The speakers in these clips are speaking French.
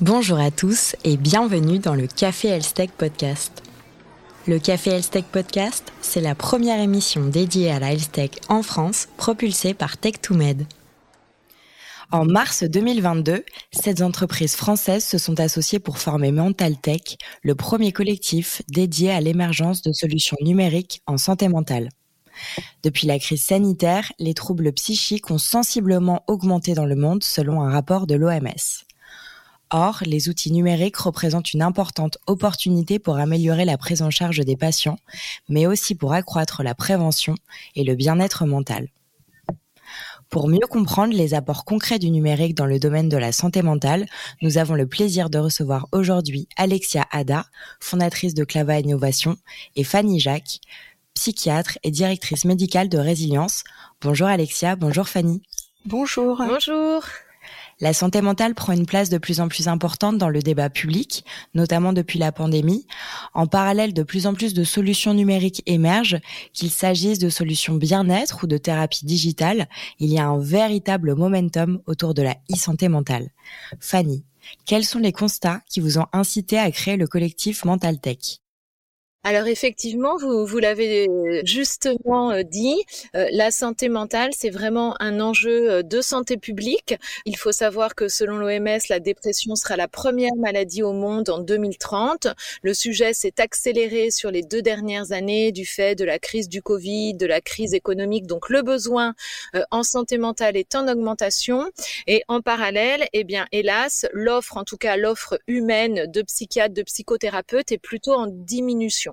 Bonjour à tous et bienvenue dans le Café Elstech Podcast. Le Café Elstech Podcast, c'est la première émission dédiée à la Elstech en France, propulsée par Tech2Med. En mars 2022, sept entreprises françaises se sont associées pour former Mental Tech, le premier collectif dédié à l'émergence de solutions numériques en santé mentale. Depuis la crise sanitaire, les troubles psychiques ont sensiblement augmenté dans le monde selon un rapport de l'OMS. Or, les outils numériques représentent une importante opportunité pour améliorer la prise en charge des patients, mais aussi pour accroître la prévention et le bien-être mental. Pour mieux comprendre les apports concrets du numérique dans le domaine de la santé mentale, nous avons le plaisir de recevoir aujourd'hui Alexia Ada, fondatrice de Clava Innovation, et Fanny Jacques, psychiatre et directrice médicale de Résilience. Bonjour Alexia, bonjour Fanny. Bonjour. Bonjour. La santé mentale prend une place de plus en plus importante dans le débat public, notamment depuis la pandémie. En parallèle, de plus en plus de solutions numériques émergent, qu'il s'agisse de solutions bien-être ou de thérapie digitale. Il y a un véritable momentum autour de la e-santé mentale. Fanny, quels sont les constats qui vous ont incité à créer le collectif Mental Tech? Alors effectivement, vous, vous l'avez euh, justement euh, dit, euh, la santé mentale, c'est vraiment un enjeu de santé publique. Il faut savoir que selon l'OMS, la dépression sera la première maladie au monde en 2030. Le sujet s'est accéléré sur les deux dernières années du fait de la crise du Covid, de la crise économique. Donc le besoin en santé mentale est en augmentation. Et en parallèle, eh bien, hélas, l'offre, en tout cas l'offre humaine de psychiatres, de psychothérapeutes est plutôt en diminution.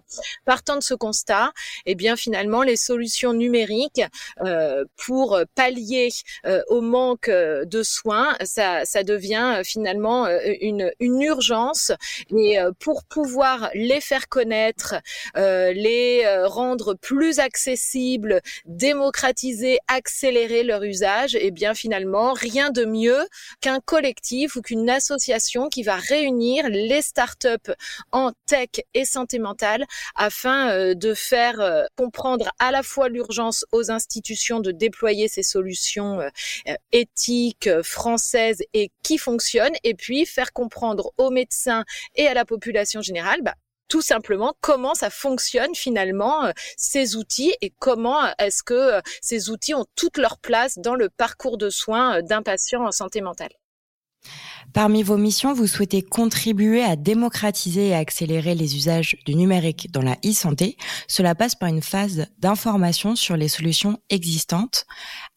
Partant de ce constat, eh bien finalement les solutions numériques euh, pour pallier euh, au manque euh, de soins, ça, devient finalement une, une urgence. Et pour pouvoir les faire connaître, les rendre plus accessibles, démocratiser, accélérer leur usage, eh bien finalement rien de mieux qu'un collectif ou qu'une association qui va réunir les startups en tech et santé mentale afin euh, de faire euh, comprendre à la fois l'urgence aux institutions de déployer ces solutions euh, éthiques françaises et qui fonctionnent, et puis faire comprendre aux médecins et à la population générale bah, tout simplement comment ça fonctionne finalement ces outils et comment est-ce que ces outils ont toute leur place dans le parcours de soins d'un patient en santé mentale. Parmi vos missions, vous souhaitez contribuer à démocratiser et accélérer les usages du numérique dans la e-santé. Cela passe par une phase d'information sur les solutions existantes.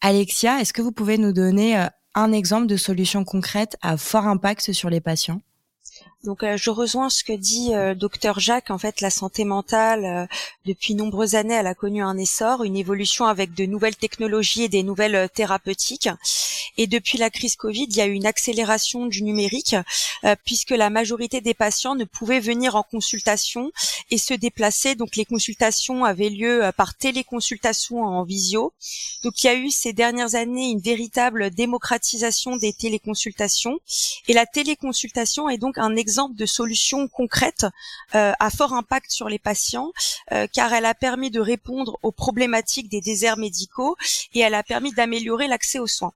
Alexia, est-ce que vous pouvez nous donner euh, un exemple de solution concrète à fort impact sur les patients? Donc euh, je rejoins ce que dit euh, docteur Jacques. En fait, la santé mentale, euh, depuis nombreuses années, elle a connu un essor, une évolution avec de nouvelles technologies et des nouvelles thérapeutiques. Et depuis la crise Covid, il y a eu une accélération du numérique, puisque la majorité des patients ne pouvaient venir en consultation et se déplacer. Donc les consultations avaient lieu par téléconsultation en visio. Donc il y a eu ces dernières années une véritable démocratisation des téléconsultations. Et la téléconsultation est donc un exemple de solution concrète euh, à fort impact sur les patients, euh, car elle a permis de répondre aux problématiques des déserts médicaux et elle a permis d'améliorer l'accès aux soins.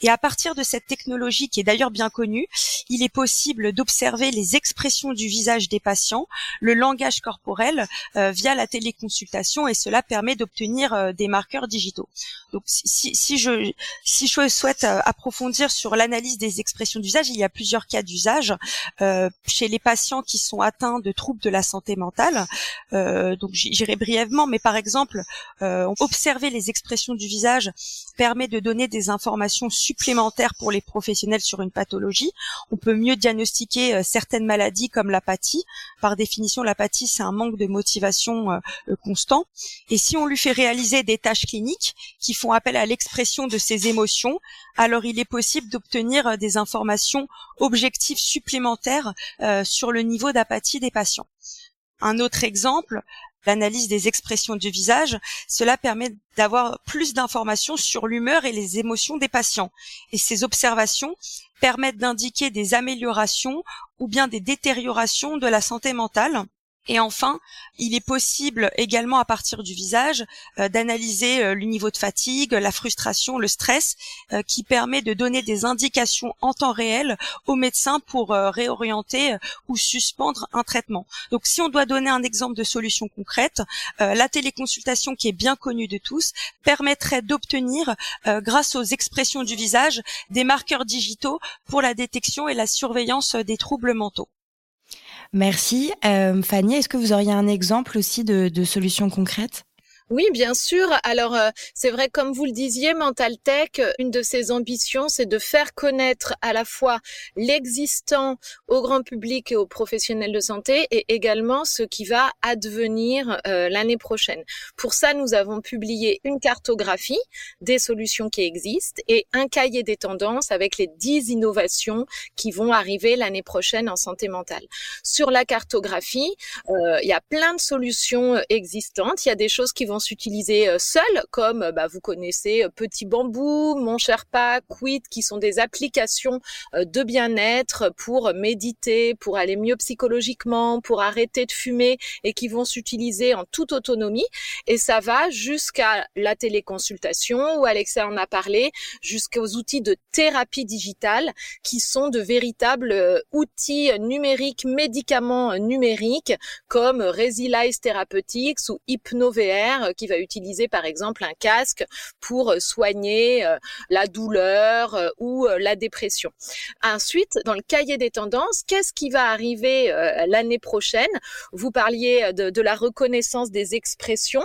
Et à partir de cette technologie qui est d'ailleurs bien connue, il est possible d'observer les expressions du visage des patients, le langage corporel euh, via la téléconsultation et cela permet d'obtenir des marqueurs digitaux. Donc si, je si je souhaite approfondir sur l'analyse des expressions d'usage, il y a plusieurs cas d'usage chez les patients qui sont atteints de troubles de la santé mentale. Euh, donc j'irai brièvement, mais par exemple, euh, observer les expressions du visage permet de donner des informations supplémentaires pour les professionnels sur une pathologie. On peut mieux diagnostiquer euh, certaines maladies comme l'apathie. Par définition, l'apathie, c'est un manque de motivation constant. Et si on lui fait réaliser des tâches cliniques qui font appel à l'expression de ses émotions, alors il est possible d'obtenir des informations objectives supplémentaires sur le niveau d'apathie des patients. Un autre exemple, l'analyse des expressions du visage, cela permet d'avoir plus d'informations sur l'humeur et les émotions des patients. Et ces observations permettent d'indiquer des améliorations ou bien des détériorations de la santé mentale. Et enfin, il est possible également à partir du visage euh, d'analyser euh, le niveau de fatigue, la frustration, le stress, euh, qui permet de donner des indications en temps réel aux médecins pour réorienter ou suspendre un traitement. Donc si on doit donner un exemple de solution concrète, la téléconsultation qui est bien connue de tous permettrait d'obtenir, grâce aux expressions du visage, des marqueurs digitaux pour la détection et la surveillance des troubles mentaux. Merci. Euh, Fanny, est-ce que vous auriez un exemple aussi de, de solutions concrètes oui, bien sûr. Alors, euh, c'est vrai, comme vous le disiez, Mental Tech, une de ses ambitions, c'est de faire connaître à la fois l'existant au grand public et aux professionnels de santé et également ce qui va advenir euh, l'année prochaine. Pour ça, nous avons publié une cartographie des solutions qui existent et un cahier des tendances avec les 10 innovations qui vont arriver l'année prochaine en santé mentale. Sur la cartographie, euh, il y a plein de solutions existantes. Il y a des choses qui vont s'utiliser euh, seuls, comme euh, bah, vous connaissez euh, Petit Bambou, Mon Cher Pas, Quit, qui sont des applications de bien-être pour méditer, pour aller mieux psychologiquement, pour arrêter de fumer et qui vont s'utiliser en toute autonomie. Et ça va jusqu'à la téléconsultation, où Alexa en a parlé, jusqu'aux outils de thérapie digitale, qui sont de véritables outils numériques, médicaments numériques, comme Resilize Therapeutics ou HypnoVR, euh, qui va utiliser par exemple un casque pour euh, soigner euh, la douleur ou la dépression. Ensuite, dans le cahier des tendances, qu'est-ce qui va arriver l'année prochaine? Vous parliez de, la reconnaissance des expressions.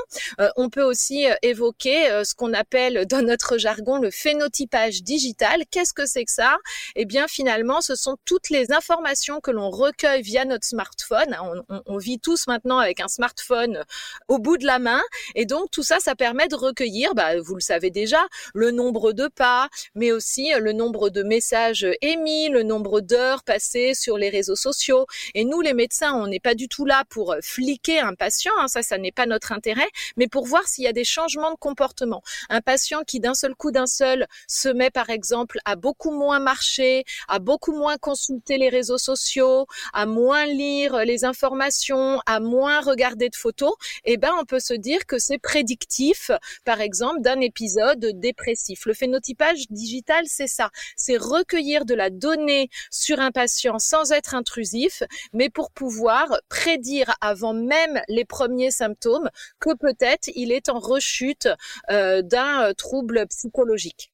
on peut aussi évoquer ce qu'on appelle dans notre jargon le phénotypage digital. Qu'est-ce que c'est que ça? Eh bien, finalement, ce sont toutes les informations que l'on recueille via notre smartphone. On, on, vit tous maintenant avec un smartphone au bout de la main et donc tout ça, ça permet de recueillir, bah, vous le savez déjà, le nombre de pas, mais aussi euh, le nombre de messages émis, le nombre d'heures passées sur les réseaux sociaux. Et nous, les médecins, on n'est pas du tout là pour euh, fliquer un patient, hein, ça, ça n'est pas notre intérêt, mais pour voir s'il y a des changements de comportement. Un patient qui d'un seul coup, d'un seul, se met par exemple à beaucoup moins marcher, à beaucoup moins consulter les réseaux sociaux, à moins lire les informations, à moins regarder de photos, eh ben on peut se dire que c'est prédictif, par exemple, d'un épisode dépressif. Le phénotypage digital, c'est ça. C'est recueillir de la donnée sur un patient sans être intrusif, mais pour pouvoir prédire avant même les premiers symptômes que peut-être il est en rechute euh, d'un trouble psychologique.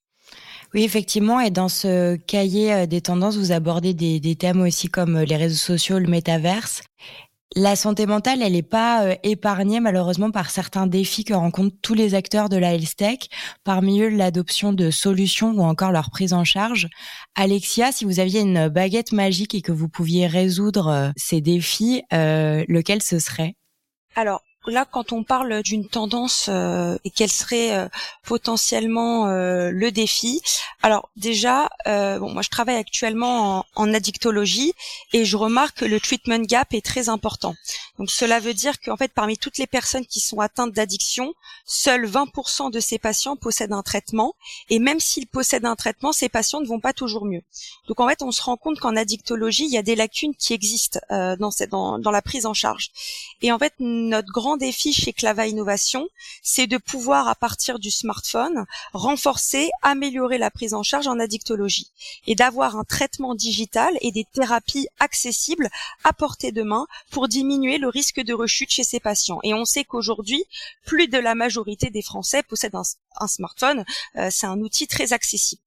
Oui, effectivement. Et dans ce cahier euh, des tendances, vous abordez des, des, thèmes aussi comme les réseaux sociaux, le métaverse. La santé mentale, elle n'est pas euh, épargnée malheureusement par certains défis que rencontrent tous les acteurs de la health tech, parmi eux l'adoption de solutions ou encore leur prise en charge. Alexia, si vous aviez une baguette magique et que vous pouviez résoudre euh, ces défis, euh, lequel ce serait? Alors, là, quand on parle d'une tendance euh, et quel serait euh, potentiellement euh, le défi, alors déjà, bon, moi je travaille actuellement en, en, addictologie et je remarque que le treatment gap est très important. Donc cela veut dire qu'en fait, parmi toutes les personnes qui sont atteintes d'addiction, seuls 20% de ces patients possèdent un traitement et même s'ils possèdent un traitement, ces patients ne vont pas toujours mieux. Donc en fait, on se rend compte qu'en addictologie, il y a des lacunes qui existent dans, cette, dans la prise en charge. Et en fait, notre grand défi chez Clava Innovation, c'est de pouvoir, à partir du smartphone, renforcer, améliorer la prise en charge en addictologie et d'avoir un traitement digital et des thérapies accessibles à portée de main pour diminuer le risque de rechute chez ces patients. Et on sait qu'aujourd'hui, plus de la majorité des Français possèdent un, smartphone. Euh, c'est un outil très accessible.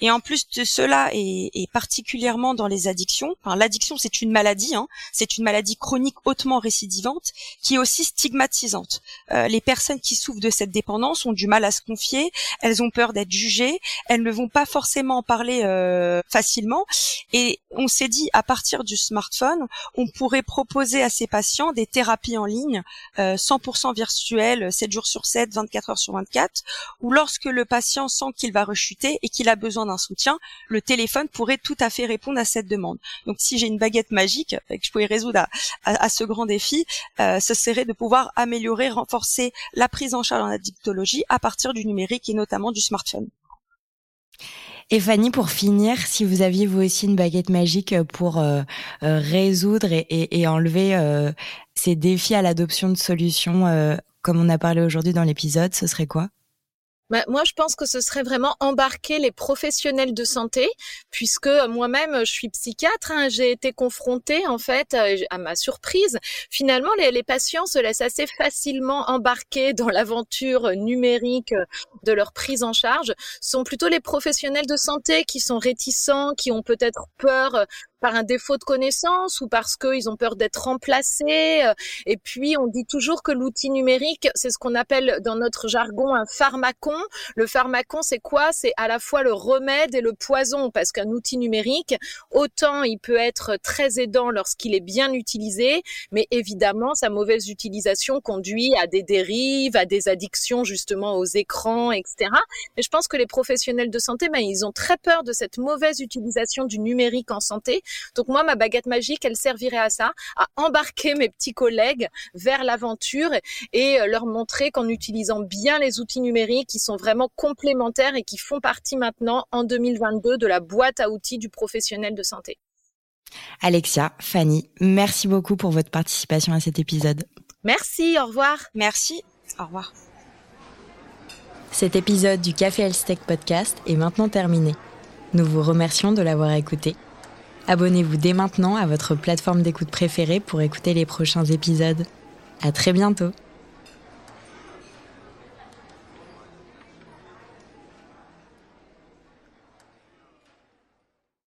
Et en plus de cela, et, particulièrement dans les addictions, enfin, l'addiction c'est une maladie, hein, c'est une maladie chronique hautement récidivante qui est aussi stigmatisante. Euh, les personnes qui souffrent de cette dépendance ont du mal à se confier, elles ont peur d'être jugées, elles ne vont pas forcément en parler euh, facilement. Et on s'est dit, à partir du smartphone, on pourrait proposer à ces patients des thérapies en ligne, 100% euh, virtuelles, 7 jours sur 7, 24 heures sur 24, où lorsque le patient sent qu'il va rechuter et qu'il a besoin d'un soutien, le téléphone pourrait tout à fait répondre à cette demande. Donc si j'ai une baguette magique et que je pouvais résoudre à, ce grand défi, euh, ce serait de pouvoir améliorer, renforcer la prise en charge en addictologie à partir du numérique et notamment du smartphone. Et Fanny, pour finir, si vous aviez vous aussi une baguette magique pour euh, euh, résoudre et, enlever euh, ces défis à l'adoption de solutions, comme on a parlé aujourd'hui dans l'épisode, ce serait quoi? Bah, moi, je pense que ce serait vraiment embarquer les professionnels de santé, puisque euh, moi-même, je suis psychiatre. Hein, j'ai été confrontée, en fait, euh, à ma surprise. Finalement, les, les, patients se laissent assez facilement embarquer dans l'aventure numérique de leur prise en charge. Ce sont plutôt les professionnels de santé qui sont réticents, qui ont peut-être peur par un défaut de connaissance ou parce qu'ils ont peur d'être remplacés. Et puis, on dit toujours que l'outil numérique, c'est ce qu'on appelle dans notre jargon un pharmacon. Le pharmacon, c'est quoi? C'est à la fois le remède et le poison, parce qu'un outil numérique, autant il peut être très aidant lorsqu'il est bien utilisé, mais évidemment, sa mauvaise utilisation conduit à des dérives, à des addictions justement aux écrans, etc. Et je pense que les professionnels de santé, ben, ils ont très peur de cette mauvaise utilisation du numérique en santé donc moi, ma baguette magique, elle servirait à ça, à embarquer mes petits collègues vers l'aventure et euh, leur montrer qu'en utilisant bien les outils numériques, qui sont vraiment complémentaires et qui font partie maintenant en 2022 de la boîte à outils du professionnel de santé. Alexia, Fanny, merci beaucoup pour votre participation à cet épisode. Merci, au revoir. Merci, au revoir. Cet épisode du Café Elstech Podcast est maintenant terminé. Nous vous remercions de l'avoir écouté Abonnez-vous dès maintenant à votre plateforme d'écoute préférée pour écouter les prochains épisodes. À très bientôt!